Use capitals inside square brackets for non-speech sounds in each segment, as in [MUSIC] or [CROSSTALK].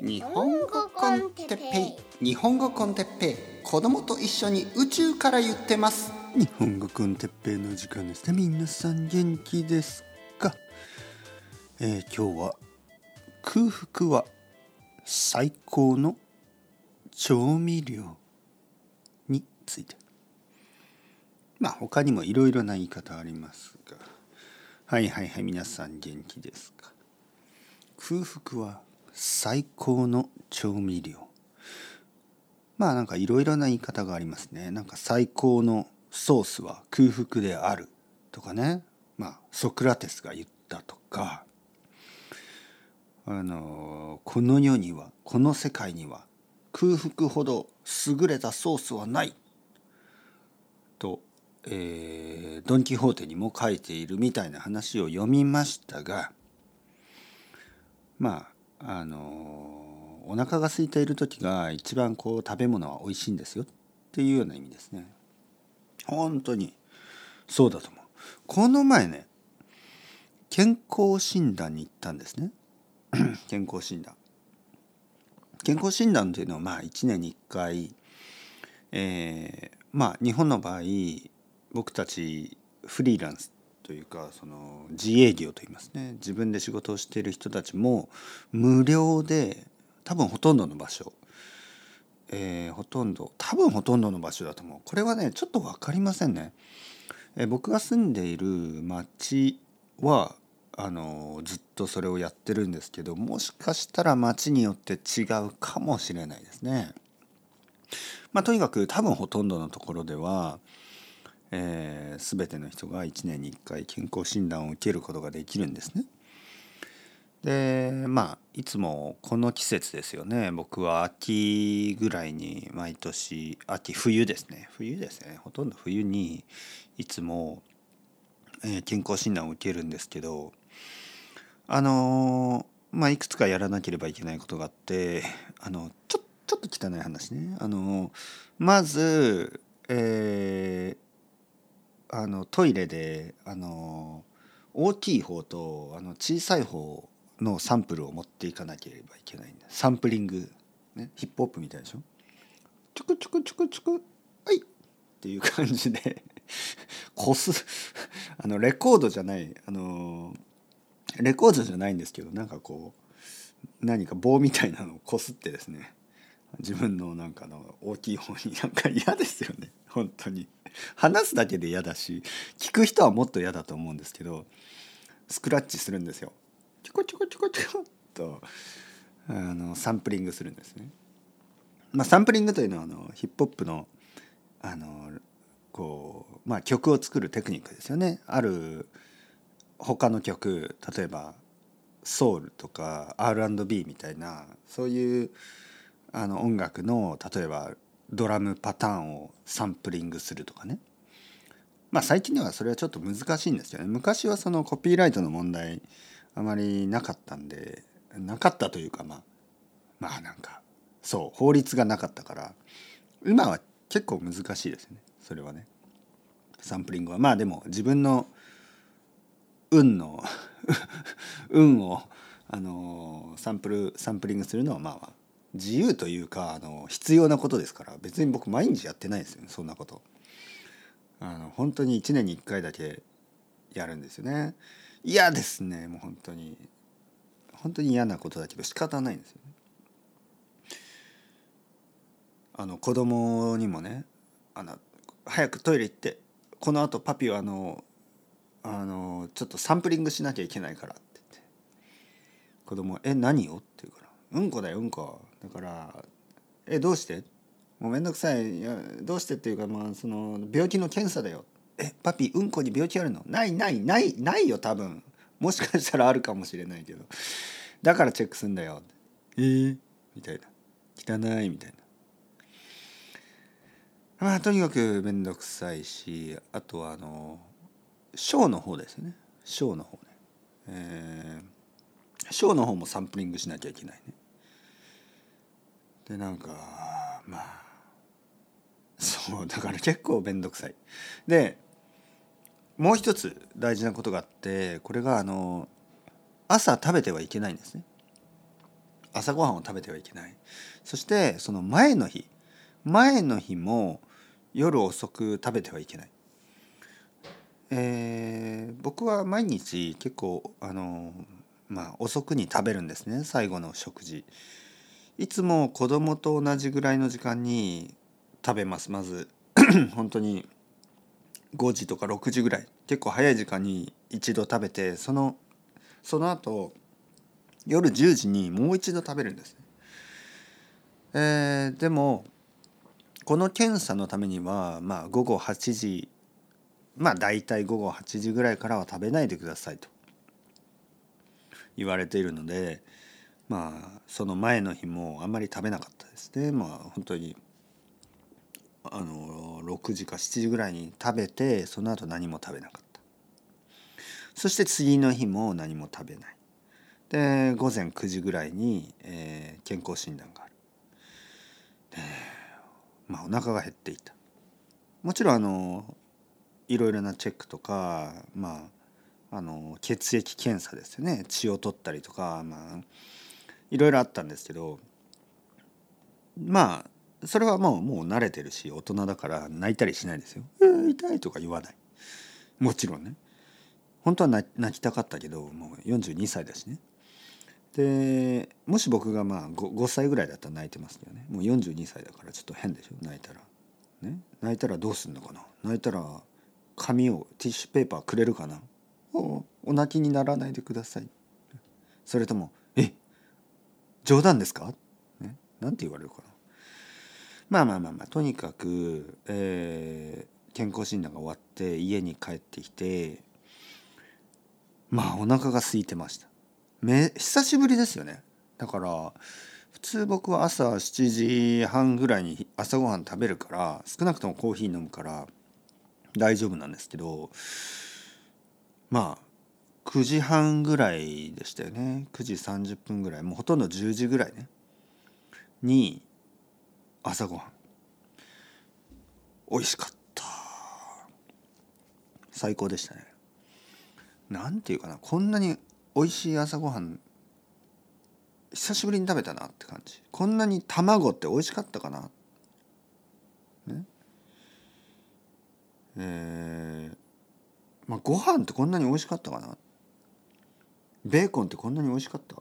日本語コンテッペイ。日本語コンテッペイ。子供と一緒に宇宙から言ってます。日本語コンテッペイの時間ですね。皆さん元気ですか、えー、今日は空腹は最高の調味料について。まあ他にもいろいろな言い方ありますが。はいはいはい皆さん元気ですか？空腹は最高の調味料。まあなんかいろいろな言い方がありますね。なんか最高のソースは空腹であるとかね。まあソクラテスが言ったとか。あのこの世にはこの世界には空腹ほど優れたソースはない。と、えー、ドン・キホーテにも書いているみたいな話を読みましたが。まああのお腹が空いている時が一番こう食べ物は美味しいんですよっていうような意味ですね。本当にそうだと思う。この前ね健康診断に行ったんですね。[CLEARS THROAT] 健康診断。健康診断というのはまあ1年に1回、えー、まあ日本の場合僕たちフリーランスというかその自営業といいますね自分で仕事をしている人たちも無料で多分ほとんどの場所、えー、ほとんど多分ほとんどの場所だと思うこれはねちょっと分かりませんね。えー、僕が住んでいる町はあのずっとそれをやってるんですけどもしかしたら町によって違うかもしれないですね。まあ、とにかく多分ほとんどのところではえー、全ての人が1年に1回健康診断を受けることができるんですね。でまあいつもこの季節ですよね。僕は秋ぐらいに毎年秋冬ですね。冬ですね。ほとんど冬にいつも、えー、健康診断を受けるんですけどあのー、まあいくつかやらなければいけないことがあってあのちょちょっと汚い話ね。あのまずえーあのトイレであの大きい方とあの小さい方のサンプルを持っていかなければいけないんだ。サンプリング、ね、ヒップホップみたいでしょ？ちょくちょくちょくちょくはいっていう感じでこすあのレコードじゃないあのレコードじゃないんですけどなんかこう何か棒みたいなのをこすってですね自分のなんかの大きい方になんか嫌ですよね本当に話すだけで嫌だし聞く人はもっと嫌だと思うんですけどスクラッチするんですよちょこちょこちょこちょこっとあのサンプリングするんですね。まあ、サンプリングというのはあのヒップホップのあのこう、まあ、曲を作るテクニックですよね。ある他の曲例えばソウルとか R&B みたいなそういうあの音楽の例えばドラムパターンをサンプリングするとかね。まあ最近ではそれはちょっと難しいんですよね。昔はそのコピーライトの問題あまりなかったんでなかったというかまあまあなんかそう法律がなかったから今は結構難しいですね。それはね。サンプリングは。まあでも自分の運の [LAUGHS] 運をあのサンプルサンプリングするのはまあ自由というかあの必要なことですから別に僕毎日やってないですよねそんなこと。あの本当に1年に1回だけやるんですよね。嫌ですねもう本当に。本当に嫌なことだけど仕方ないんですよね。あの子供にもねあの早くトイレ行ってこのあとパピはあのあのちょっとサンプリングしなきゃいけないからって言って。子供え何よ?」って言うから「うんこだようんこ」だから「えどうして?」もうめんどくさい。いやどうして？っていうかまあその病気の検査だよえパピうんこに病気あるのないないないないよ多分。もしかしたらあるかもしれないけど。だからチェックすんだよえ？ー、みたいな汚いみたいな。まあとにかくめんどくさいしあとはあの小の方ですね。小の方ね。えー、小の方もサンプリングしなきゃいけないね。でなんかまあそうだから結構面倒くさい。でもう一つ大事なことがあってこれがあの朝食べてはいけないんですね。朝ごはんを食べてはいけないそしてその前の日前の日も夜遅く食べてはいけない、えー、僕は毎日結構あのまあ遅くに食べるんですね最後の食事いつも子供と同じぐらいの時間に食べますまず [CLEARS THROAT] 本当に5時とか6時ぐらい結構早い時間に一度食べてそのその後夜10時にもう一度食べるんですね。えー、でもこの検査のためにはまあ午後8時まあ大体午後8時ぐらいからは食べないでくださいと言われているのでまあその前の日もあんまり食べなかったですね。まあ本当にあの6時か7時ぐらいに食べてその後何も食べなかった。そして次の日も何も食べない。で午前9時ぐらいに、えー、健康診断がある。でまあお腹が減っていた。もちろんあのいろいろなチェックとかまああの血液検査ですよね。血を取ったりとかまあいろいろあったんですけどまあそれはもうもう慣れてるし大人だから泣いたりしないですよ。えー、痛いとか言わない。もちろんね。本当は泣きたかったけどもう42歳だしね。でもし僕がまあ 5, 5歳ぐらいだったら泣いてますけどねもう42歳だからちょっと変でしょ？泣いたら。ね、泣いたらどうすんのかな？泣いたら紙をティッシュペーパーくれるかな？おお泣きにならないでください。それとも「冗談ですか?」ね、なんて言われるかな？まあまあまあまあとにかく、えー、健康診断が終わって家に帰ってきてまあお腹が空いてました。め久しぶりですよね。だから普通僕は朝7時半ぐらいに朝ごはん食べるから少なくともコーヒー飲むから大丈夫なんですけどまあ9時半ぐらいでしたよね。9時30分ぐらい。もうほとんど10時ぐらいね。に朝ごはん。美味しかった。最高でしたね。なんていうかな。こんなに美味しい朝ごはん久しぶりに食べたなって感じ。こんなに卵って美味しかったかな。ね。えー、まあご飯ってこんなに美味しかったかな。ベーコンってこんなに美味しかった？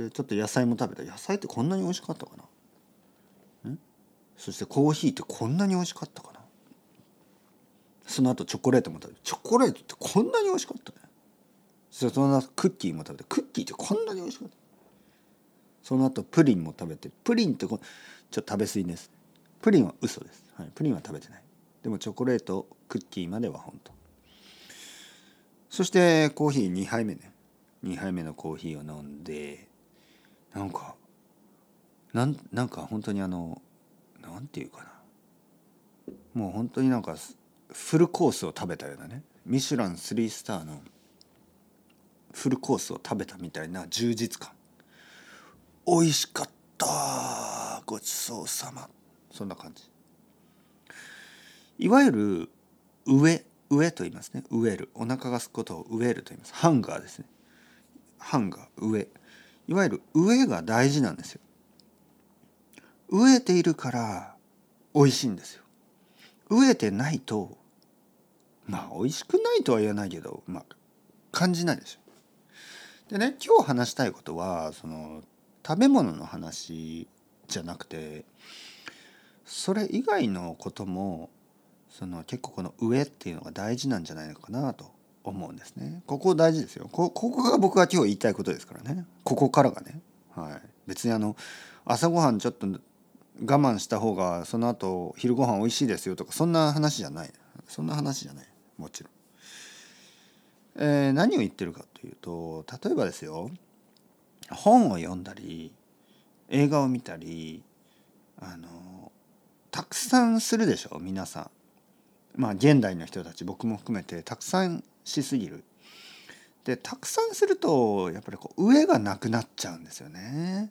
でちょっと野菜も食べた。野菜ってこんなに美味しかったかな？そしてコーヒーってこんなに美味しかったかな？その後チョコレートも食べてチョコレートってこんなに美味しかったね。そその後クッキーも食べてクッキーってこんなに美味しかった。その後プリンも食べて。プリンってこちょっと食べ過ぎです。プリンは嘘です、はい、プリンは食べてない。でもチョコレートクッキーまでは本当。そしてコーヒー2杯目ね。2杯目のコーヒーを飲んでなんかなんなんか本当にあの何て言うかな。もう本当になんかフルコースを食べたようなね。ミシュラン3スターのフルコースを食べたみたいな充実感。美味しかったごちそうさま。そんな感じ。いわゆる上。上と言いますね。植える。お腹がすくことを植えると言います。ハンガーですね。ハンガー上いわゆる上が大事なんですよ。飢えているから美味しいんですよ。飢えてないとまあ美味しくないとは言わないけど、まあ、感じないでしょ。でね今日話したいことはその食べ物の話じゃなくてそれ以外のこともその結構この上っていうのが大事なんじゃないのかなと思うんですね。ここ大事ですよ。ここが僕が今日言いたいことですからね。ここからがね。はい。別にあの朝ごはんちょっと我慢した方がその後昼ご飯美味しいですよとかそんな話じゃないそんな話じゃないもちろん。えー、何を言ってるかというと例えばですよ本を読んだり映画を見たりあのたくさんするでしょ皆さん。まあ現代の人たち僕も含めてたくさんしすぎる。でたくさんするとやっぱりこう上がなくなっちゃうんですよね。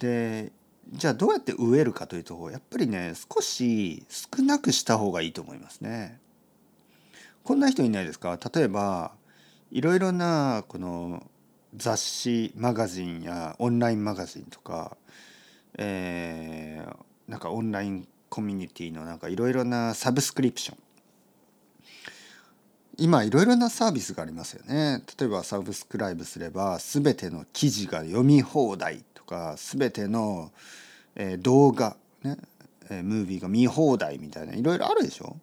でじゃあどうやって植えるかというとやっぱりね少し少なくした方がいいと思いますね。こんな人いないですか？例えばいろいろなこの雑誌マガジンやオンラインマガジンとか、えー、なんかオンラインコミュニティのなんかいろいろなサブスクリプション。今いろいろなサービスがありますよね。例えばサブスクライブすれば全ての記事が読み放題とか全ての、え、動画ね、え、ムービーが見放題みたいないろいろあるでしょ。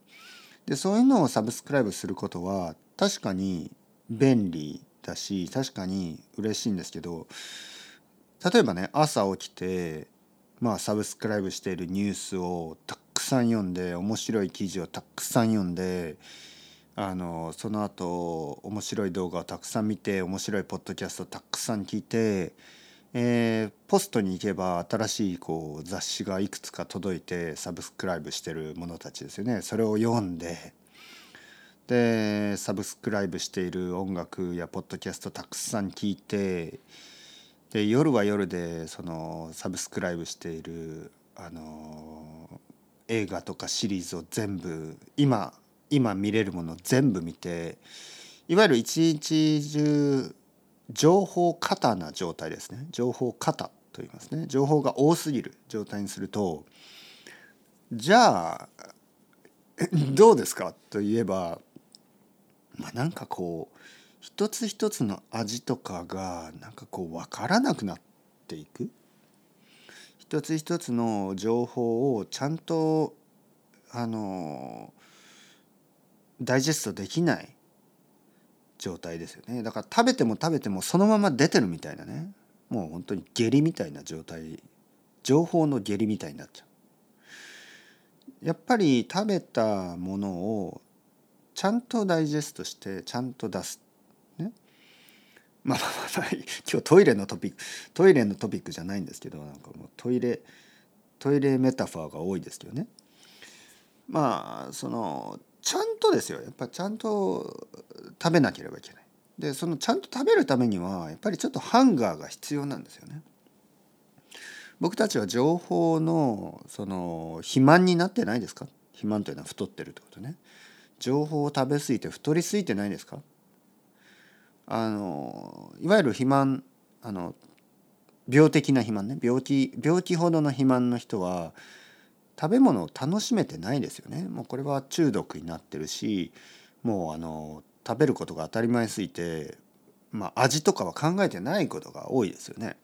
でそういうのをサブスクライブすることは確かに便利だし確かに嬉しいんですけど例えばね朝起きてまあサブスクライブしているニュースをたくさん読んで面白い記事をたくさん読んであのその後面白い動画をたくさん見て面白いポッドキャストをたくさん聞いて、えー、ポストに行けば新しいこう雑誌がいくつか届いてサブスクライブしてる者たちですよね。それを読んででサブスクライブしている音楽やポッドキャストたくさん聞いてで夜は夜でそのサブスクライブしているあの映画とかシリーズを全部今今見れるもの全部見ていわゆる一日中情報過多な状態ですね。情報過多と言いますね。情報が多すぎる状態にするとじゃあ [LAUGHS] どうですかといえばまあなんかこう一つ一つの味とかがなんかこう分からなくなっていく。一つ一つの情報をちゃんとあのダイジェストできない状態ですよね。だから食べても食べてもそのまま出てるみたいなね。もう本当に下痢みたいな状態。情報の下痢みたいになっちゃう。やっぱり食べたものをちゃんとダイジェストしてちゃんと出すまあまあまあ [LAUGHS] 今日トイレのトピックトイレのトピックじゃないんですけどなんかもうトイレトイレメタファーが多いですけどね。まあそのちゃんとですよ。やっぱちゃんと食べなければいけない。でそのちゃんと食べるためにはやっぱりちょっとハンガーが必要なんですよね。僕たちは情報のその肥満になってないですか？肥満というのは太ってるってことね。情報を食べ過ぎて太りすぎてないですか？あのいわゆる肥満あの病的な肥満ね。病気病気ほどの肥満の人は食べ物を楽しめてないですよね。もうこれは中毒になってるしもうあの食べることが当たり前すぎて、まあ、味とかは考えてないことが多いですよね。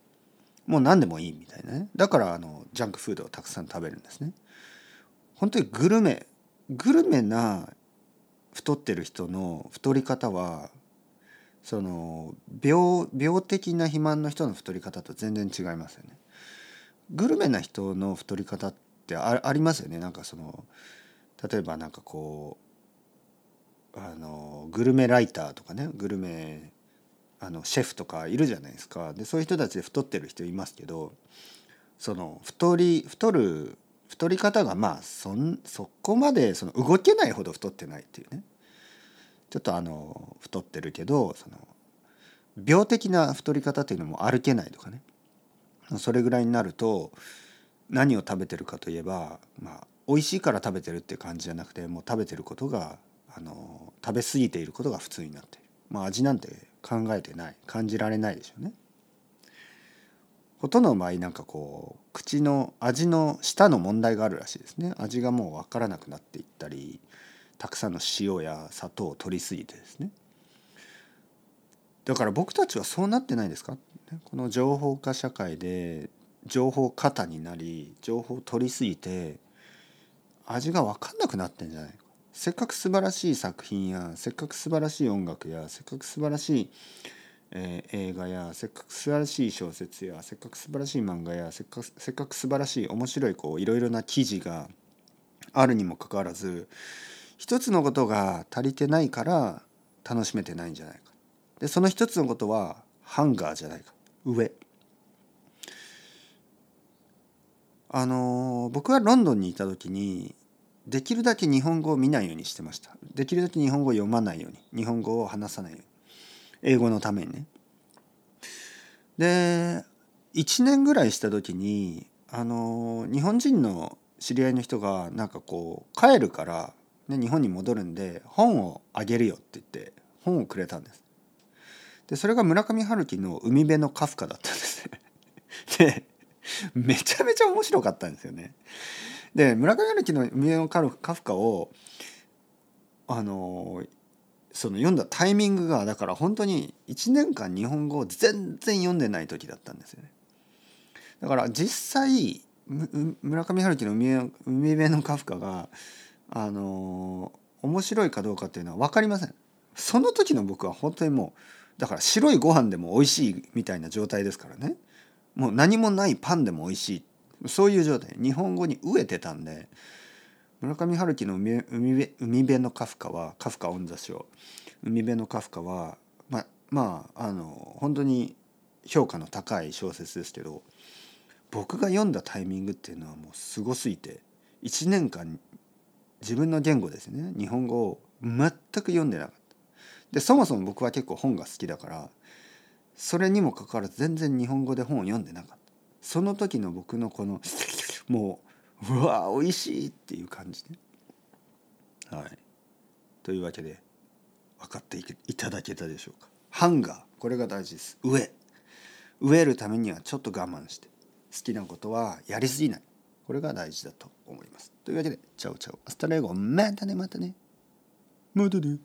もう何でもいいみたいなね。だからあのジャンクフードをたくさん食べるんですね。本当にグルメグルメな太ってる人の太り方はその病病的な肥満の人の太り方と全然違いますよね。グルメな人の太り方ってありますよね。なんかその例えばなんかこうあのグルメライターとかね。グルメあのシェフとかいるじゃないですか。でそういう人たちで太ってる人いますけどその太り太る太り方がまあそんそこまでその動けないほど太ってないっていうね。ちょっとあの太ってるけどその病的な太り方っていうのも歩けないとかね。それぐらいになると何を食べてるかといえばまあ美味しいから食べてるっていう感じじゃなくてもう食べてることがあの食べ過ぎていることが普通になっている。まあ味なんて考えてない。感じられないでしょうね。ほとんどの場合なんかこう口の味の舌の問題があるらしいですね。味がもう分からなくなっていったりたくさんの塩や砂糖を取りすぎてですね。だから僕たちはそうなってないですか？この情報化社会で情報過多になり情報を取りすぎて味が分かんなくなってんじゃない？かせっかく素晴らしい作品やせっかく素晴らしい音楽やせっかく素晴らしい、えー、映画やせっかく素晴らしい小説やせっかく素晴らしい漫画やせっかくせっかく素晴らしい面白いこういろいろな記事があるにもかかわらず一つのことが足りてないから楽しめてないんじゃないか。でその一つのことはハンガーじゃないか。上。あの僕はロンドンにいた時にできるだけ日本語を見ないようにしてました。できるだけ日本語を読まないように。日本語を話さないように。英語のためにね。で1年ぐらいした時にあの日本人の知り合いの人がなんかこう帰るからね、日本に戻るんで本をあげるよって言って本をくれたんです。でそれが村上春樹の「海辺のカフカ」だったんですね。[LAUGHS] でめちゃめちゃ面白かったんですよね。で村上春樹の「海辺のカフカ」をあのその読んだタイミングがだから本当に1年間日本語を全然読んでない時だったんですよね。だから実際村上春樹の海「海辺のカフカが」あの面白いかどうかっていうのは分かりません。その時の僕は本当にもうだから白いご飯でも美味しいみたいな状態ですからね。もう何もないパンでも美味しい。そういう状態。日本語に飢えてたんで村上春樹の海海辺のカフカはカフカオンザショー海辺のカフカはままああの本当に評価の高い小説ですけど僕が読んだタイミングっていうのはもうすごすぎて1年間自分の言語ですね。日本語を全く読んでなかった。でそもそも僕は結構本が好きだからそれにもかかわらず全然日本語で本を読んでなかった。その時の僕のこの [LAUGHS] もううわ美味しいっていう感じね。はい。というわけで分かっていただけたでしょうか。 Hunger。これが大事です。飢え。飢えるためにはちょっと我慢して。好きなことはやりすぎない。これが大事だと思います。というわけで Chao chao。Hasta luego。またねまたね。またね。